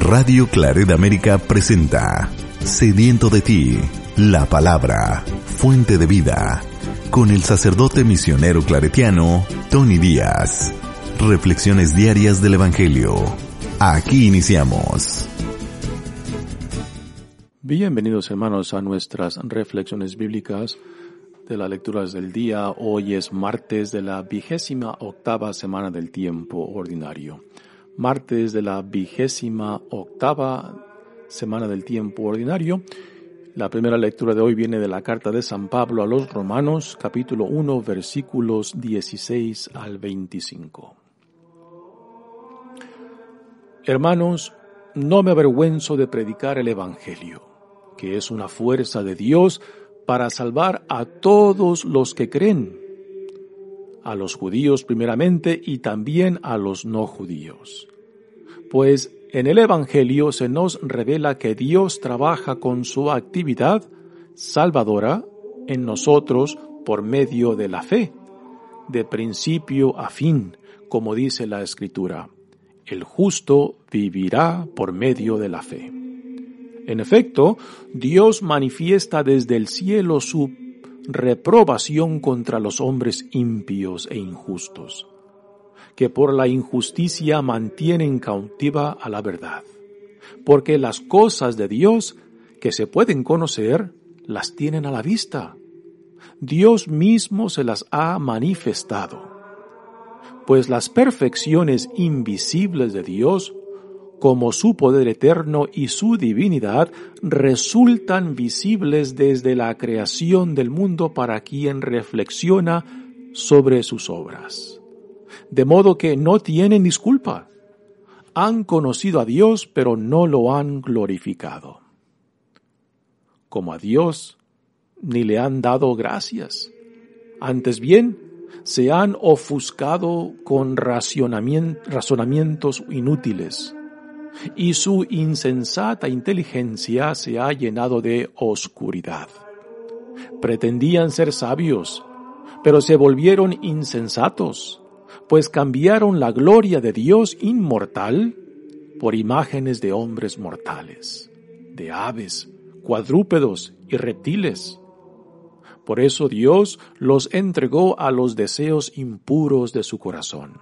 Radio Claret América presenta Sediento de ti, la palabra, fuente de vida, con el sacerdote misionero claretiano Tony Díaz. Reflexiones diarias del Evangelio. Aquí iniciamos. Bienvenidos hermanos a nuestras reflexiones bíblicas de las lecturas del día. Hoy es martes de la vigésima octava semana del tiempo ordinario. Martes de la vigésima octava semana del tiempo ordinario. La primera lectura de hoy viene de la carta de San Pablo a los Romanos, capítulo 1, versículos 16 al 25. Hermanos, no me avergüenzo de predicar el Evangelio, que es una fuerza de Dios para salvar a todos los que creen, a los judíos primeramente y también a los no judíos. Pues en el Evangelio se nos revela que Dios trabaja con su actividad salvadora en nosotros por medio de la fe, de principio a fin, como dice la Escritura. El justo vivirá por medio de la fe. En efecto, Dios manifiesta desde el cielo su reprobación contra los hombres impios e injustos, que por la injusticia mantienen cautiva a la verdad, porque las cosas de Dios que se pueden conocer las tienen a la vista. Dios mismo se las ha manifestado, pues las perfecciones invisibles de Dios como su poder eterno y su divinidad resultan visibles desde la creación del mundo para quien reflexiona sobre sus obras. De modo que no tienen disculpa. Han conocido a Dios, pero no lo han glorificado. Como a Dios, ni le han dado gracias. Antes bien, se han ofuscado con razonamientos inútiles y su insensata inteligencia se ha llenado de oscuridad. Pretendían ser sabios, pero se volvieron insensatos, pues cambiaron la gloria de Dios inmortal por imágenes de hombres mortales, de aves, cuadrúpedos y reptiles. Por eso Dios los entregó a los deseos impuros de su corazón,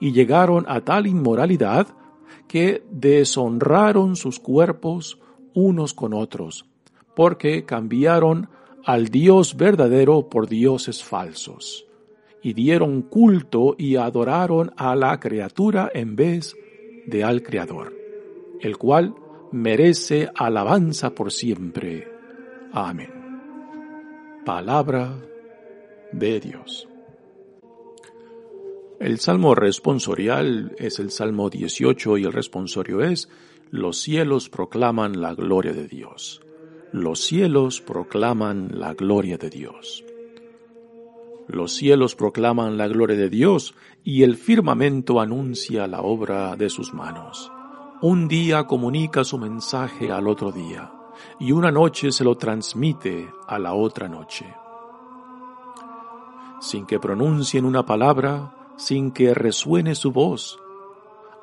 y llegaron a tal inmoralidad que deshonraron sus cuerpos unos con otros, porque cambiaron al Dios verdadero por dioses falsos, y dieron culto y adoraron a la criatura en vez de al Creador, el cual merece alabanza por siempre. Amén. Palabra de Dios. El salmo responsorial es el salmo 18 y el responsorio es, los cielos proclaman la gloria de Dios. Los cielos proclaman la gloria de Dios. Los cielos proclaman la gloria de Dios y el firmamento anuncia la obra de sus manos. Un día comunica su mensaje al otro día y una noche se lo transmite a la otra noche. Sin que pronuncien una palabra, sin que resuene su voz.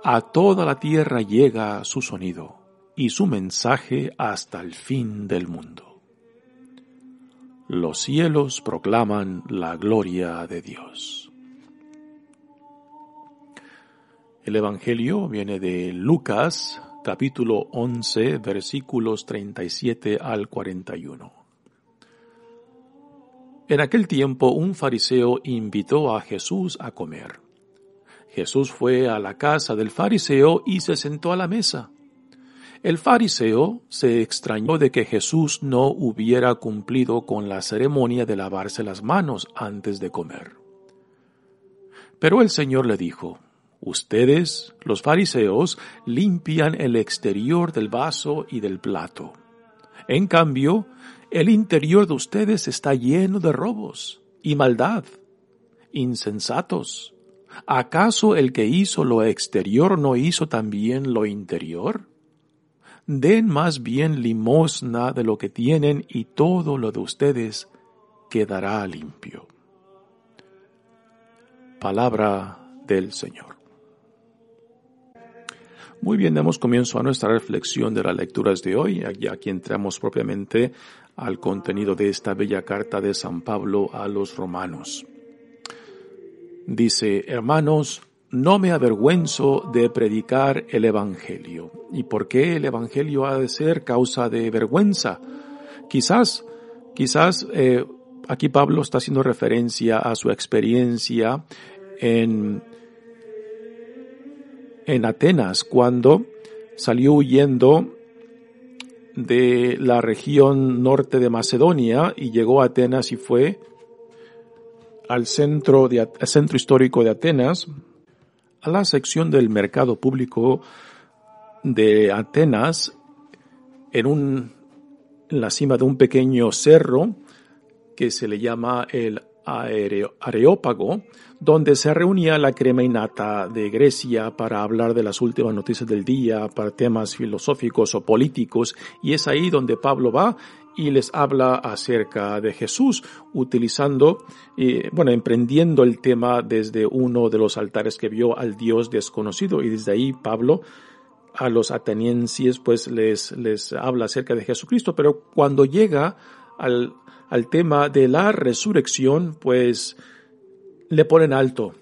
A toda la tierra llega su sonido y su mensaje hasta el fin del mundo. Los cielos proclaman la gloria de Dios. El Evangelio viene de Lucas, capítulo 11, versículos 37 al 41. En aquel tiempo un fariseo invitó a Jesús a comer. Jesús fue a la casa del fariseo y se sentó a la mesa. El fariseo se extrañó de que Jesús no hubiera cumplido con la ceremonia de lavarse las manos antes de comer. Pero el Señor le dijo, Ustedes, los fariseos, limpian el exterior del vaso y del plato. En cambio, el interior de ustedes está lleno de robos y maldad. Insensatos. ¿Acaso el que hizo lo exterior no hizo también lo interior? Den más bien limosna de lo que tienen y todo lo de ustedes quedará limpio. Palabra del Señor. Muy bien, damos comienzo a nuestra reflexión de las lecturas de hoy. Aquí entramos propiamente al contenido de esta bella carta de San Pablo a los romanos. Dice, hermanos, no me avergüenzo de predicar el Evangelio. ¿Y por qué el Evangelio ha de ser causa de vergüenza? Quizás, quizás eh, aquí Pablo está haciendo referencia a su experiencia en en Atenas cuando salió huyendo de la región norte de Macedonia y llegó a Atenas y fue al centro, de, centro histórico de Atenas, a la sección del mercado público de Atenas, en, un, en la cima de un pequeño cerro que se le llama el Areópago, donde se reunía la crema innata de Grecia para hablar de las últimas noticias del día, para temas filosóficos o políticos, y es ahí donde Pablo va y les habla acerca de Jesús, utilizando, eh, bueno, emprendiendo el tema desde uno de los altares que vio al Dios desconocido, y desde ahí Pablo a los atenienses pues les, les habla acerca de Jesucristo, pero cuando llega al, al tema de la resurrección, pues le ponen alto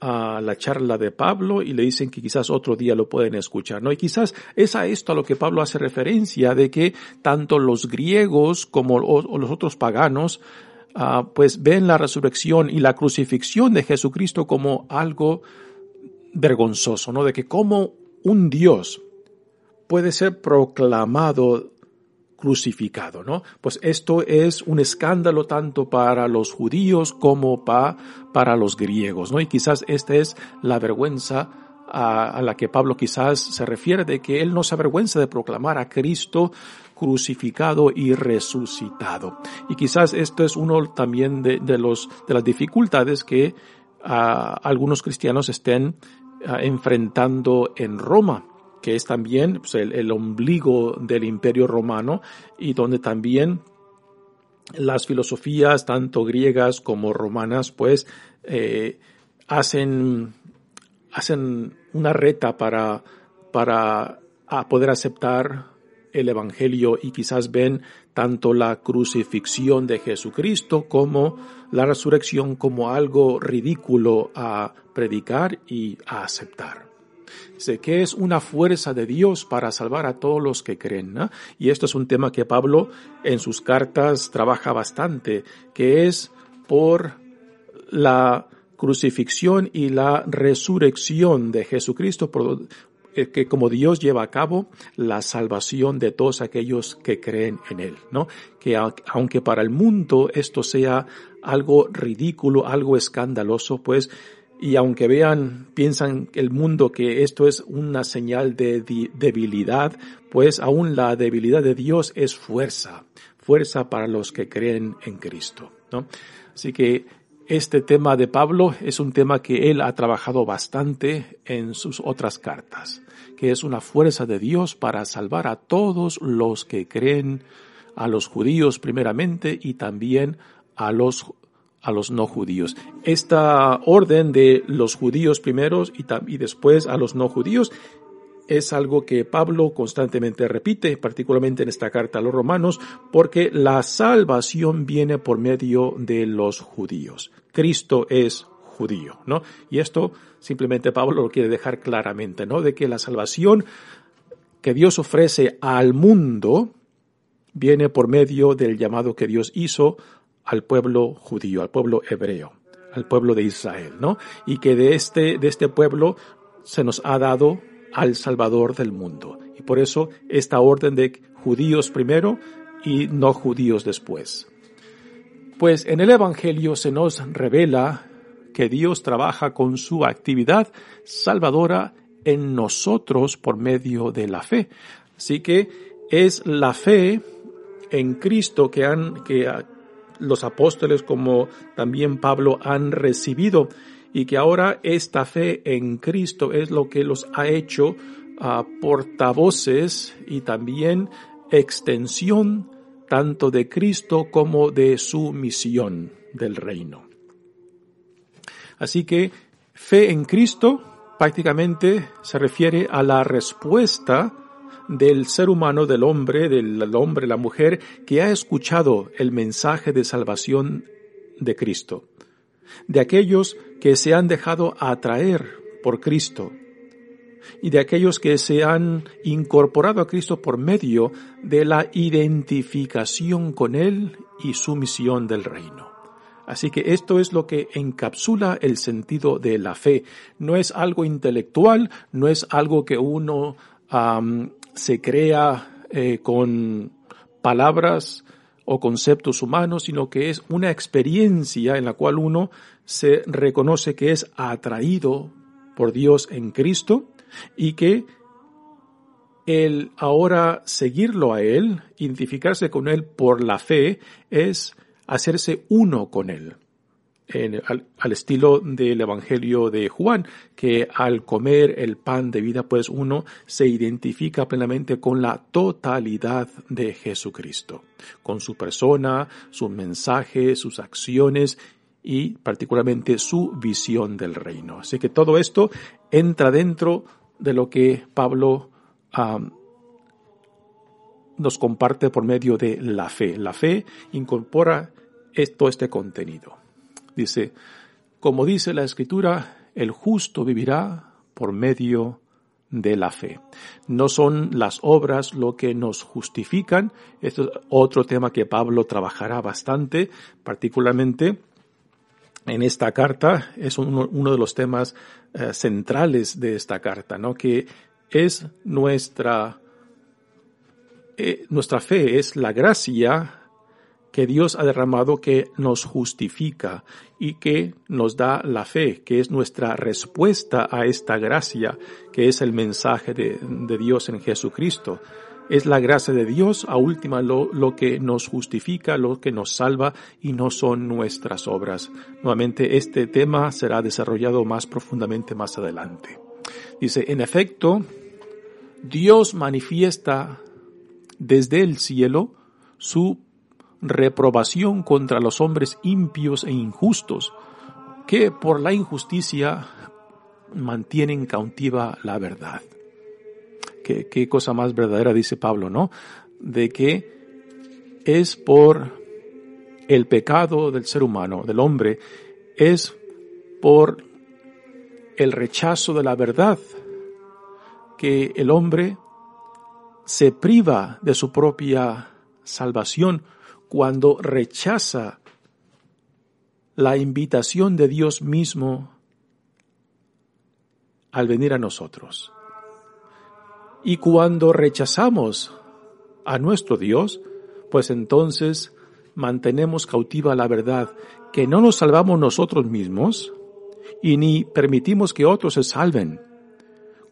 a la charla de Pablo y le dicen que quizás otro día lo pueden escuchar, ¿no? Y quizás es a esto a lo que Pablo hace referencia de que tanto los griegos como los otros paganos ah, pues ven la resurrección y la crucifixión de Jesucristo como algo vergonzoso, ¿no? De que como un Dios puede ser proclamado crucificado, ¿no? Pues esto es un escándalo tanto para los judíos como para los griegos, ¿no? Y quizás esta es la vergüenza a, la que Pablo quizás se refiere de que él no se avergüenza de proclamar a Cristo crucificado y resucitado. Y quizás esto es uno también de, los, de las dificultades que algunos cristianos estén enfrentando en Roma que es también pues, el, ombligo del imperio romano y donde también las filosofías, tanto griegas como romanas, pues eh, hacen, hacen una reta para, para poder aceptar el Evangelio y quizás ven tanto la crucifixión de Jesucristo como la resurrección como algo ridículo a predicar y a aceptar. Sé que es una fuerza de Dios para salvar a todos los que creen. Y esto es un tema que Pablo en sus cartas trabaja bastante, que es por la crucifixión y la resurrección de Jesucristo, eh, que como Dios lleva a cabo la salvación de todos aquellos que creen en Él, ¿no? Que aunque para el mundo esto sea algo ridículo, algo escandaloso, pues y aunque vean, piensan el mundo que esto es una señal de debilidad, pues aún la debilidad de Dios es fuerza, fuerza para los que creen en Cristo, ¿no? Así que este tema de Pablo es un tema que él ha trabajado bastante en sus otras cartas, que es una fuerza de Dios para salvar a todos los que creen, a los judíos primeramente y también a los a los no judíos. Esta orden de los judíos primeros y, y después a los no judíos es algo que Pablo constantemente repite, particularmente en esta carta a los romanos, porque la salvación viene por medio de los judíos. Cristo es judío, ¿no? Y esto simplemente Pablo lo quiere dejar claramente, ¿no? De que la salvación que Dios ofrece al mundo viene por medio del llamado que Dios hizo al pueblo judío, al pueblo hebreo, al pueblo de Israel, ¿no? Y que de este, de este pueblo se nos ha dado al Salvador del mundo. Y por eso esta orden de judíos primero y no judíos después. Pues en el Evangelio se nos revela que Dios trabaja con su actividad salvadora en nosotros por medio de la fe. Así que es la fe en Cristo que, han, que, los apóstoles como también Pablo han recibido y que ahora esta fe en Cristo es lo que los ha hecho ah, portavoces y también extensión tanto de Cristo como de su misión del reino. Así que fe en Cristo prácticamente se refiere a la respuesta del ser humano, del hombre, del hombre, la mujer, que ha escuchado el mensaje de salvación de Cristo, de aquellos que se han dejado atraer por Cristo y de aquellos que se han incorporado a Cristo por medio de la identificación con Él y su misión del reino. Así que esto es lo que encapsula el sentido de la fe. No es algo intelectual, no es algo que uno se crea eh, con palabras o conceptos humanos, sino que es una experiencia en la cual uno se reconoce que es atraído por Dios en Cristo y que el ahora seguirlo a Él, identificarse con Él por la fe, es hacerse uno con Él al, estilo del Evangelio de Juan, que al comer el pan de vida, pues uno se identifica plenamente con la totalidad de Jesucristo, con su persona, su mensaje, sus acciones y particularmente su visión del reino. Así que todo esto entra dentro de lo que Pablo nos comparte por medio de la fe. La fe incorpora todo este contenido. Dice, como dice la escritura, el justo vivirá por medio de la fe. No son las obras lo que nos justifican. Esto es otro tema que Pablo trabajará bastante, particularmente en esta carta. Es uno, de los temas eh, centrales de esta carta, ¿no? Que es nuestra, eh, nuestra fe, es la gracia que Dios ha derramado que nos justifica y que nos da la fe, que es nuestra respuesta a esta gracia, que es el mensaje de, Dios en Jesucristo. Es la gracia de Dios a última lo, lo, que nos justifica, lo que nos salva y no son nuestras obras. Nuevamente este tema será desarrollado más profundamente más adelante. Dice, en efecto, Dios manifiesta desde el cielo su reprobación contra los hombres impios e injustos, que por la injusticia mantienen cautiva la verdad. Qué, qué cosa más verdadera dice Pablo, ¿no? De que es por el pecado del ser humano, del hombre, es por el rechazo de la verdad que el hombre se priva de su propia salvación cuando rechaza la invitación de Dios mismo al venir a nosotros. Y cuando rechazamos a nuestro Dios, pues entonces mantenemos cautiva la verdad, que no nos salvamos nosotros mismos y ni permitimos que otros se salven.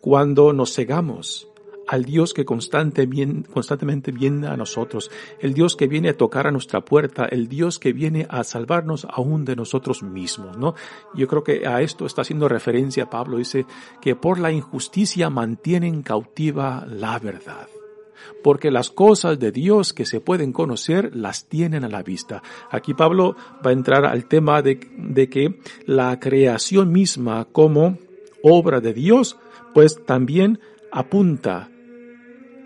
Cuando nos cegamos al Dios que constantemente viene a nosotros, el Dios que viene a tocar a nuestra puerta, el Dios que viene a salvarnos aún de nosotros mismos, ¿no? Yo creo que a esto está haciendo referencia Pablo, dice que por la injusticia mantienen cautiva la verdad porque las cosas de Dios que se pueden conocer las tienen a la vista. Aquí Pablo va a entrar al tema de, de, que la creación misma como obra de Dios, pues también apunta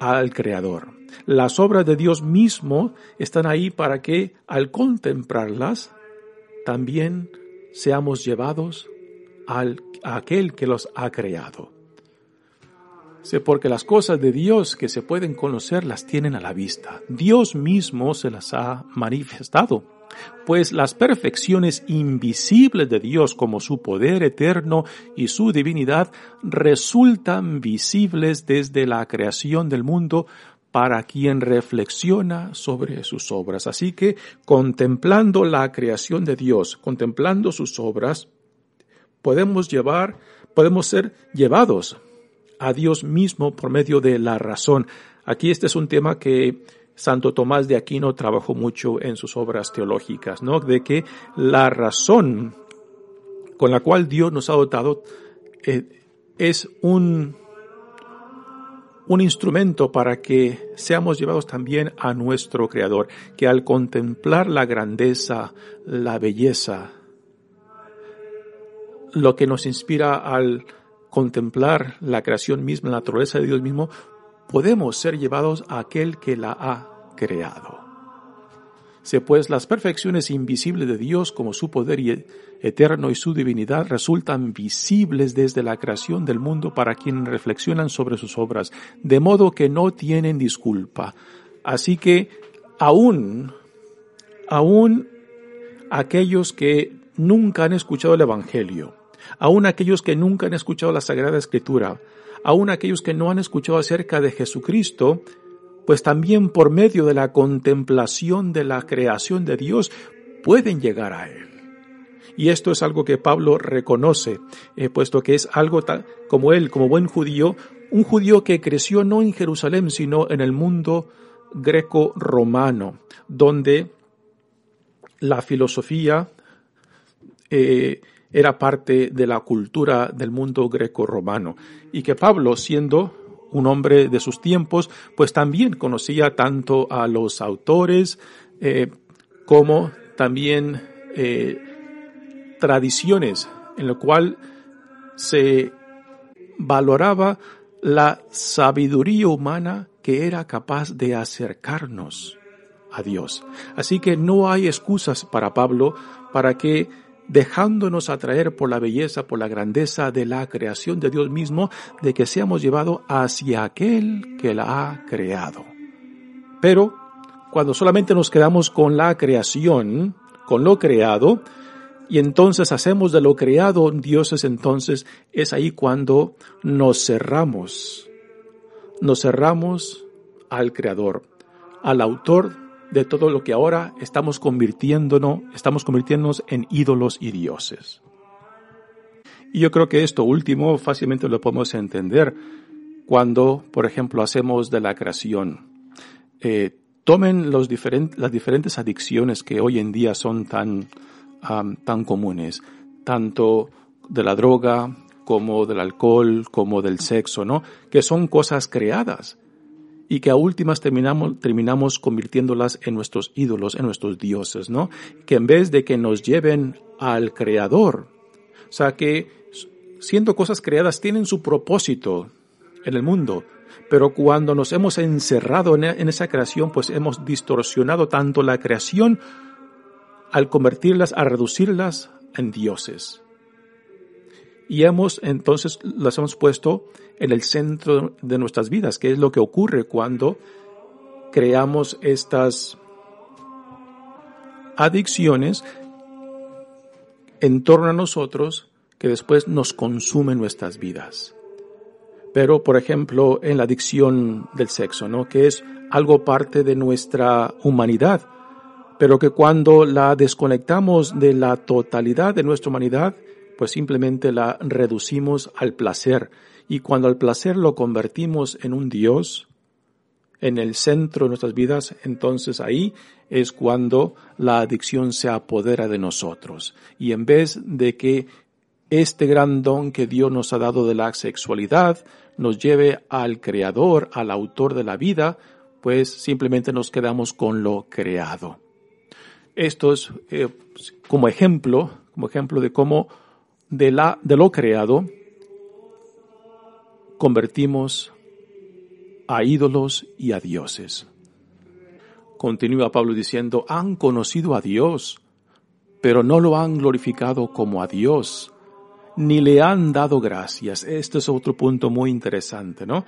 al Creador. Las obras de Dios mismo están ahí para que al contemplarlas también seamos llevados al, a aquel que los ha creado. Porque las cosas de Dios que se pueden conocer las tienen a la vista. Dios mismo se las ha manifestado pues las perfecciones invisibles de Dios como su poder eterno y su divinidad resultan visibles desde la creación del mundo para quien reflexiona sobre sus obras. Así que contemplando la creación de Dios, contemplando sus obras, podemos llevar, podemos ser llevados a Dios mismo por medio de la razón. Aquí este es un tema que Santo Tomás de Aquino trabajó mucho en sus obras teológicas, ¿no? De que la razón con la cual Dios nos ha dotado eh, es un, un instrumento para que seamos llevados también a nuestro Creador, que al contemplar la grandeza, la belleza, lo que nos inspira al contemplar la creación misma, la naturaleza de Dios mismo, podemos ser llevados a aquel que la ha creado. Si pues las perfecciones invisibles de Dios como su poder eterno y su divinidad resultan visibles desde la creación del mundo para quienes reflexionan sobre sus obras, de modo que no tienen disculpa. Así que aún, aún aquellos que nunca han escuchado el Evangelio, aún aquellos que nunca han escuchado la Sagrada Escritura, aún aquellos que no han escuchado acerca de Jesucristo, pues también por medio de la contemplación de la creación de Dios pueden llegar a Él. Y esto es algo que Pablo reconoce, eh, puesto que es algo como él, como buen judío, un judío que creció no en Jerusalén, sino en el mundo greco-romano, donde la filosofía eh, era parte de la cultura del mundo greco-romano, y que Pablo, siendo un hombre de sus tiempos, pues también conocía tanto a los autores eh, como también eh, tradiciones en lo cual se valoraba la sabiduría humana que era capaz de acercarnos a Dios. Así que no hay excusas para Pablo para que dejándonos atraer por la belleza, por la grandeza de la creación de Dios mismo, de que seamos llevados hacia aquel que la ha creado. Pero cuando solamente nos quedamos con la creación, con lo creado, y entonces hacemos de lo creado dioses, entonces es ahí cuando nos cerramos, nos cerramos al Creador, al autor de todo lo que ahora estamos convirtiéndonos, estamos convirtiéndonos en ídolos y dioses. Y yo creo que esto último fácilmente lo podemos entender cuando, por ejemplo, hacemos de la creación. Eh, tomen los las diferentes adicciones que hoy en día son tan, tan comunes, tanto de la droga como del alcohol, como del sexo, ¿no? Que son cosas creadas y que a últimas terminamos, terminamos convirtiéndolas en nuestros ídolos, en nuestros dioses, ¿no? Que en vez de que nos lleven al Creador, o sea que siendo cosas creadas tienen su propósito en el mundo, pero cuando nos hemos encerrado en, en esa creación, pues hemos distorsionado tanto la creación al convertirlas, a reducirlas en dioses y hemos entonces las hemos puesto en el centro de nuestras vidas, que es lo que ocurre cuando creamos estas adicciones en torno a nosotros que después nos consumen nuestras vidas. Pero, por ejemplo, en la adicción del sexo, ¿no? Que es algo parte de nuestra humanidad, pero que cuando la desconectamos de la totalidad de nuestra humanidad, pues simplemente la reducimos al placer. Y cuando al placer lo convertimos en un Dios, en el centro de nuestras vidas, entonces ahí es cuando la adicción se apodera de nosotros. Y en vez de que este gran don que Dios nos ha dado de la sexualidad nos lleve al creador, al autor de la vida, pues simplemente nos quedamos con lo creado. Esto es eh, como ejemplo, como ejemplo de cómo de, la, de lo creado, convertimos a ídolos y a dioses. Continúa Pablo diciendo, han conocido a Dios, pero no lo han glorificado como a Dios, ni le han dado gracias. Este es otro punto muy interesante, ¿no?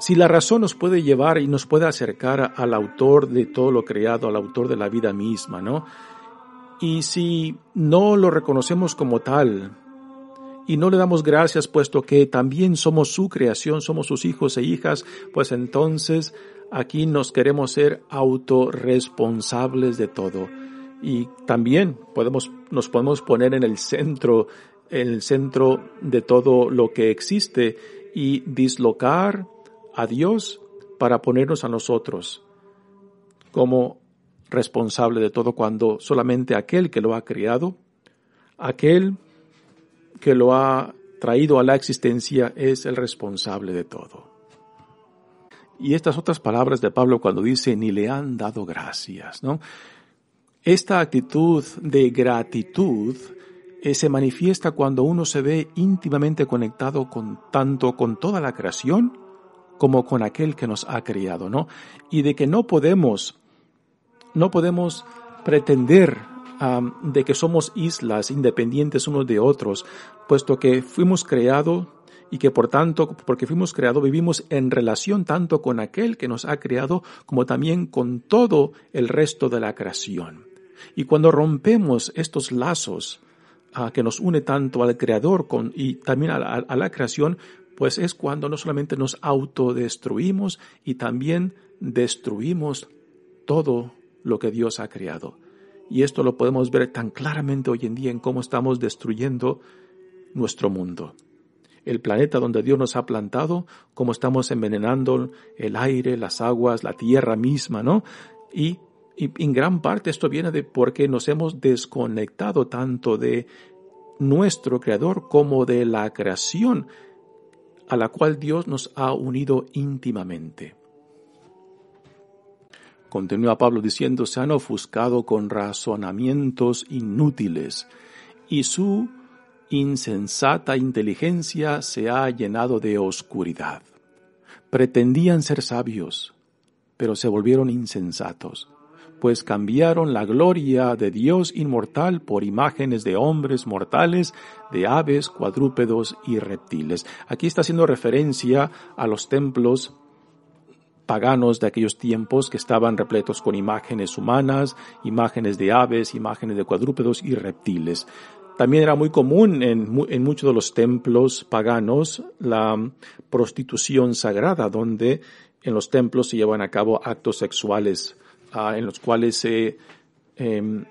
Si la razón nos puede llevar y nos puede acercar al autor de todo lo creado, al autor de la vida misma, ¿no? Y si no lo reconocemos como tal y no le damos gracias puesto que también somos su creación, somos sus hijos e hijas, pues entonces aquí nos queremos ser autorresponsables de todo. Y también podemos, nos podemos poner en el centro, en el centro de todo lo que existe y dislocar a Dios para ponernos a nosotros como responsable de todo cuando solamente aquel que lo ha criado, aquel que lo ha traído a la existencia es el responsable de todo. Y estas otras palabras de Pablo cuando dice ni le han dado gracias, ¿no? Esta actitud de gratitud eh, se manifiesta cuando uno se ve íntimamente conectado con tanto con toda la creación como con aquel que nos ha creado, ¿no? Y de que no podemos, no podemos pretender de que somos islas independientes unos de otros, puesto que fuimos creados y que por tanto, porque fuimos creados, vivimos en relación tanto con aquel que nos ha creado como también con todo el resto de la creación. Y cuando rompemos estos lazos ah, que nos une tanto al Creador y también a la creación, pues es cuando no solamente nos autodestruimos y también destruimos todo lo que Dios ha creado. Y esto lo podemos ver tan claramente hoy en día en cómo estamos destruyendo nuestro mundo. El planeta donde Dios nos ha plantado, cómo estamos envenenando el aire, las aguas, la tierra misma, ¿no? Y, y en gran parte esto viene de porque nos hemos desconectado tanto de nuestro Creador como de la creación a la cual Dios nos ha unido íntimamente. Continúa Pablo diciendo, se han ofuscado con razonamientos inútiles y su insensata inteligencia se ha llenado de oscuridad. Pretendían ser sabios, pero se volvieron insensatos pues cambiaron la gloria de Dios inmortal por imágenes de hombres mortales, de aves, cuadrúpedos y reptiles. Aquí está haciendo referencia a los templos paganos de aquellos tiempos que estaban repletos con imágenes humanas, imágenes de aves, imágenes de cuadrúpedos y reptiles. También era muy común en, muchos de los templos paganos la prostitución sagrada, donde en los templos se llevan a cabo actos sexuales en los cuales se em,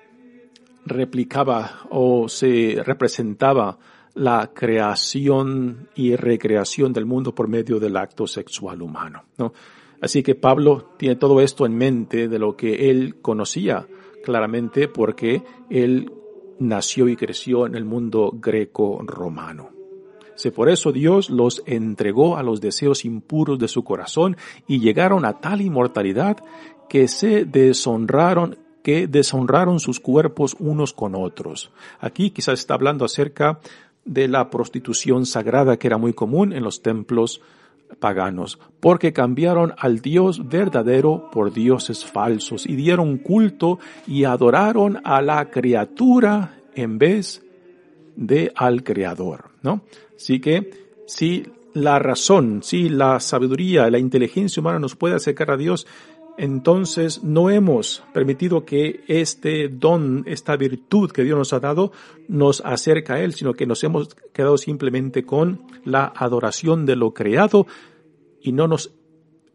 replicaba o se representaba la creación y recreación del mundo por medio del acto sexual humano. ¿no? Así que Pablo tiene todo esto en mente de lo que él conocía claramente porque él nació y creció en el mundo greco-romano. por eso Dios los entregó a los deseos impuros de su corazón y llegaron a tal inmortalidad que se deshonraron, que deshonraron sus cuerpos unos con otros. Aquí quizás está hablando acerca de la prostitución sagrada que era muy común en los templos paganos, porque cambiaron al Dios verdadero por dioses falsos y dieron culto y adoraron a la criatura en vez de al Creador, ¿no? Así que si la razón, si la sabiduría, la inteligencia humana nos puede acercar a Dios, entonces no hemos permitido que este don, esta virtud que Dios nos ha dado, nos acerque a Él, sino que nos hemos quedado simplemente con la adoración de lo creado y no nos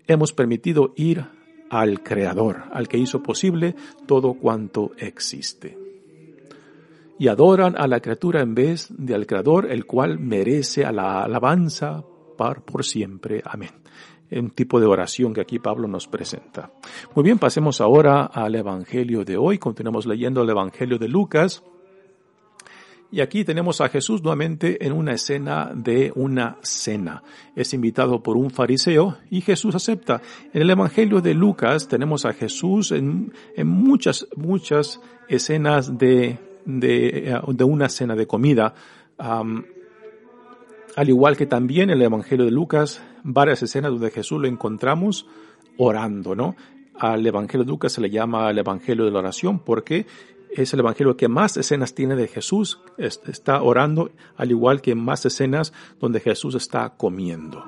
hemos permitido ir al Creador, al que hizo posible todo cuanto existe. Y adoran a la criatura en vez de al Creador, el cual merece a la alabanza por siempre. Amén un tipo de oración que aquí Pablo nos presenta. Muy bien, pasemos ahora al Evangelio de hoy. Continuamos leyendo el Evangelio de Lucas. Y aquí tenemos a Jesús nuevamente en una escena de una cena. Es invitado por un fariseo y Jesús acepta. En el Evangelio de Lucas tenemos a Jesús en, muchas, muchas escenas de, de, de, una cena de comida. Al igual que también en el Evangelio de Lucas varias escenas donde Jesús lo encontramos orando, ¿no? Al Evangelio de Lucas se le llama el Evangelio de la oración porque es el Evangelio que más escenas tiene de Jesús, está orando, al igual que más escenas donde Jesús está comiendo.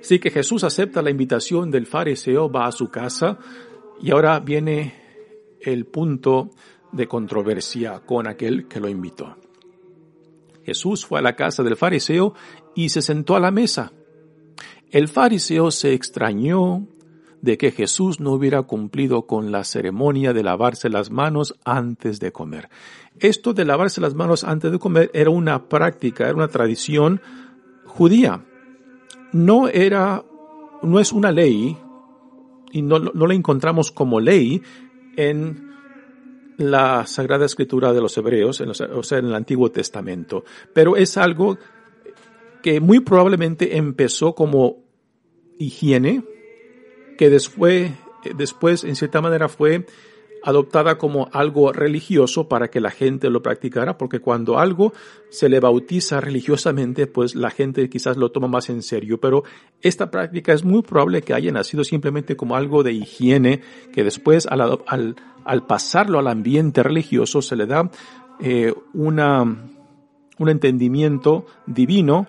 Así que Jesús acepta la invitación del fariseo, va a su casa y ahora viene el punto de controversia con aquel que lo invitó. Jesús fue a la casa del fariseo y se sentó a la mesa. El fariseo se extrañó de que Jesús no hubiera cumplido con la ceremonia de lavarse las manos antes de comer. Esto de lavarse las manos antes de comer era una práctica, era una tradición judía. No era, no es una ley, y no, no la encontramos como ley en la Sagrada Escritura de los Hebreos, o sea, en el Antiguo Testamento, pero es algo que muy probablemente empezó como higiene, que después, después en cierta manera fue adoptada como algo religioso para que la gente lo practicara, porque cuando algo se le bautiza religiosamente, pues la gente quizás lo toma más en serio, pero esta práctica es muy probable que haya nacido simplemente como algo de higiene, que después al, al, al pasarlo al ambiente religioso se le da eh, una, un entendimiento divino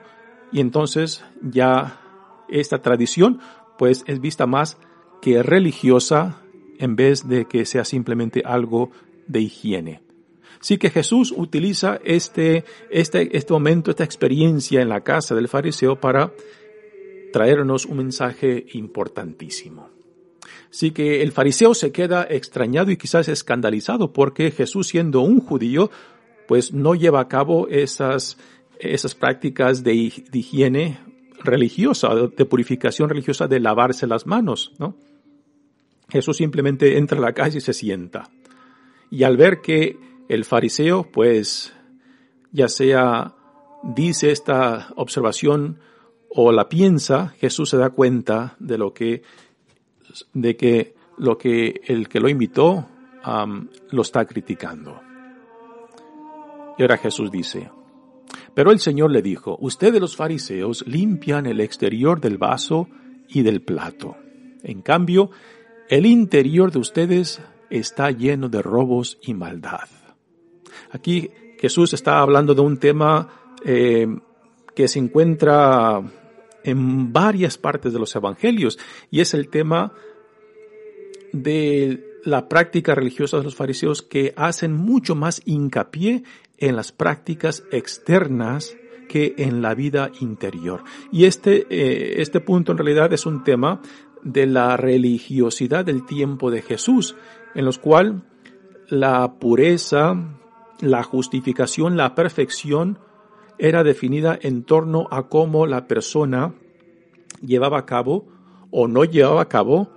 y entonces ya esta tradición pues es vista más que religiosa en vez de que sea simplemente algo de higiene. Sí que Jesús utiliza este, este, este momento, esta experiencia en la casa del fariseo para traernos un mensaje importantísimo. Sí que el fariseo se queda extrañado y quizás escandalizado porque Jesús siendo un judío, pues no lleva a cabo esas, esas prácticas de, de higiene religiosa, de purificación religiosa de lavarse las manos, ¿no? Jesús simplemente entra a la casa y se sienta. Y al ver que el fariseo, pues, ya sea dice esta observación o la piensa, Jesús se da cuenta de lo que, de que lo que el que lo invitó lo está criticando. Y ahora Jesús dice, pero el Señor le dijo, ustedes los fariseos limpian el exterior del vaso y del plato. En cambio, el interior de ustedes está lleno de robos y maldad. Aquí Jesús está hablando de un tema eh, que se encuentra en varias partes de los evangelios y es el tema de la práctica religiosa de los fariseos que hacen mucho más hincapié en las prácticas externas que en la vida interior. Y este, eh, este punto en realidad es un tema de la religiosidad del tiempo de Jesús, en los cual la pureza, la justificación, la perfección era definida en torno a cómo la persona llevaba a cabo o no llevaba a cabo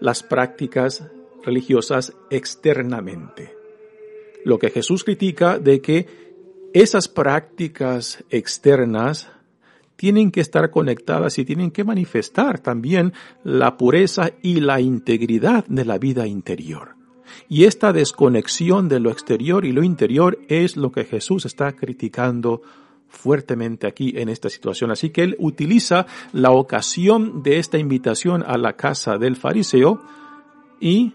las prácticas religiosas externamente. Lo que Jesús critica de que esas prácticas externas tienen que estar conectadas y tienen que manifestar también la pureza y la integridad de la vida interior. Y esta desconexión de lo exterior y lo interior es lo que Jesús está criticando fuertemente aquí en esta situación. Así que él utiliza la ocasión de esta invitación a la casa del fariseo y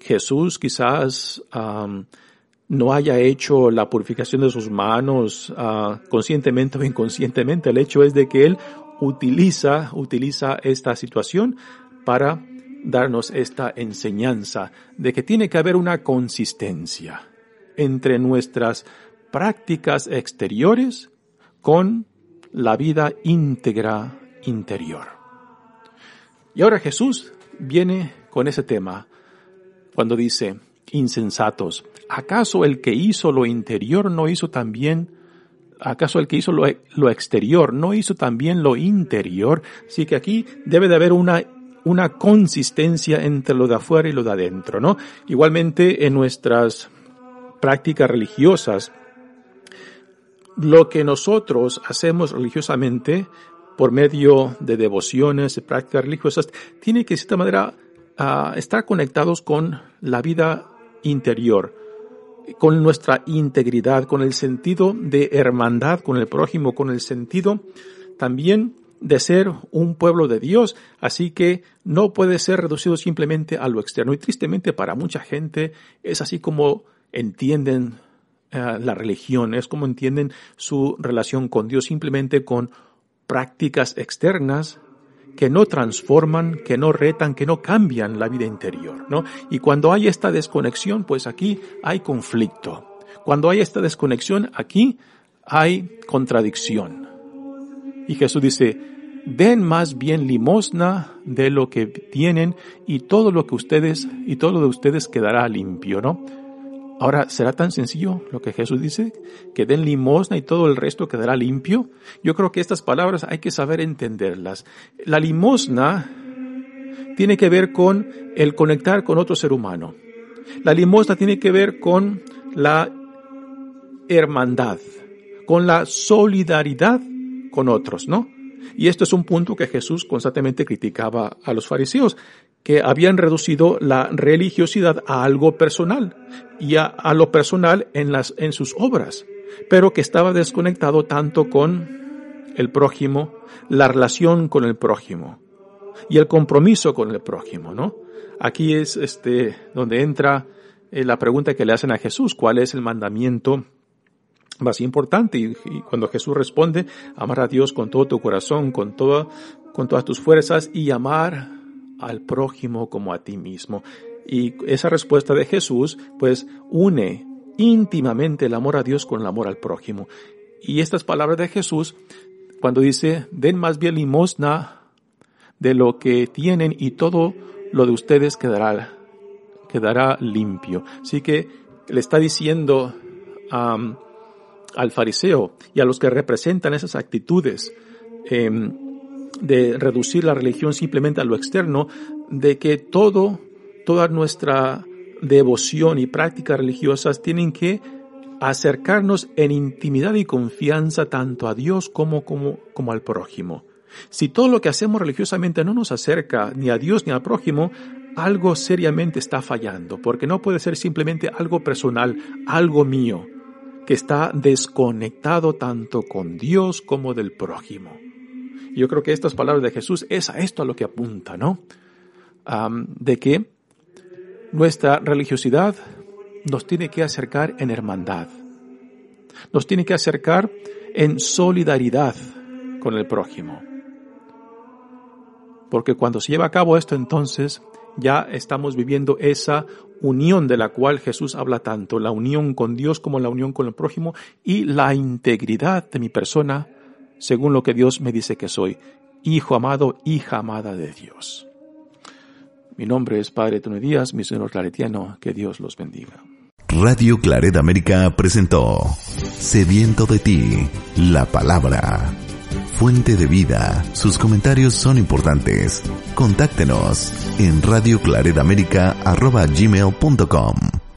Jesús quizás no haya hecho la purificación de sus manos uh, conscientemente o inconscientemente. El hecho es de que Él utiliza, utiliza esta situación para darnos esta enseñanza de que tiene que haber una consistencia entre nuestras prácticas exteriores con la vida íntegra interior. Y ahora Jesús viene con ese tema cuando dice, insensatos, ¿acaso el que hizo lo interior no hizo también, acaso el que hizo lo, lo exterior no hizo también lo interior? Así que aquí debe de haber una una consistencia entre lo de afuera y lo de adentro, ¿no? Igualmente en nuestras prácticas religiosas, lo que nosotros hacemos religiosamente por medio de devociones y prácticas religiosas tiene que de cierta manera uh, estar conectados con la vida interior, con nuestra integridad, con el sentido de hermandad con el prójimo, con el sentido también de ser un pueblo de Dios, así que no puede ser reducido simplemente a lo externo. Y tristemente para mucha gente es así como entienden uh, la religión, es como entienden su relación con Dios, simplemente con prácticas externas que no transforman, que no retan, que no cambian la vida interior, ¿no? Y cuando hay esta desconexión, pues aquí hay conflicto. Cuando hay esta desconexión, aquí hay contradicción. Y Jesús dice, den más bien limosna de lo que tienen y todo lo que ustedes, y todo lo de ustedes quedará limpio, ¿no? Ahora, ¿será tan sencillo lo que Jesús dice? Que den limosna y todo el resto quedará limpio. Yo creo que estas palabras hay que saber entenderlas. La limosna tiene que ver con el conectar con otro ser humano. La limosna tiene que ver con la hermandad, con la solidaridad con otros, ¿no? Y esto es un punto que Jesús constantemente criticaba a los fariseos, que habían reducido la religiosidad a algo personal y a, lo personal en, las, en sus obras, pero que estaba desconectado tanto con el prójimo, la relación con el prójimo y el compromiso con el prójimo, ¿no? Aquí es este donde entra eh, la pregunta que le hacen a Jesús, ¿cuál es el mandamiento más importante? Y, cuando Jesús responde, amar a Dios con todo tu corazón, con toda, con todas tus fuerzas y amar al prójimo como a ti mismo. Y esa respuesta de Jesús, pues, une íntimamente el amor a Dios con el amor al prójimo. Y estas palabras de Jesús, cuando dice, den más bien limosna de lo que tienen y todo lo de ustedes quedará, quedará limpio. Así que le está diciendo al fariseo y a los que representan esas actitudes em, de reducir la religión simplemente a lo externo, de que todo, toda nuestra devoción y prácticas religiosas tienen que acercarnos en intimidad y confianza tanto a Dios como, como, como al prójimo. Si todo lo que hacemos religiosamente no nos acerca ni a Dios ni al prójimo, algo seriamente está fallando, porque no puede ser simplemente algo personal, algo mío, que está desconectado tanto con Dios como del prójimo. Yo creo que estas palabras de Jesús es a esto a lo que apunta, ¿no? de que nuestra religiosidad nos tiene que acercar en hermandad, nos tiene que acercar en solidaridad con el prójimo. Porque cuando se lleva a cabo esto, entonces ya estamos viviendo esa unión de la cual Jesús habla tanto, la unión con Dios como la unión con el prójimo y la integridad de mi persona según lo que Dios me dice que soy, hijo amado, hija amada de Dios. Mi nombre es Padre Tony Díaz, señor claretiano, que Dios los bendiga. Radio Claret América presentó Sediento de ti, la palabra fuente de vida. Sus comentarios son importantes. Contáctenos en radioclaredamerica.gmail.com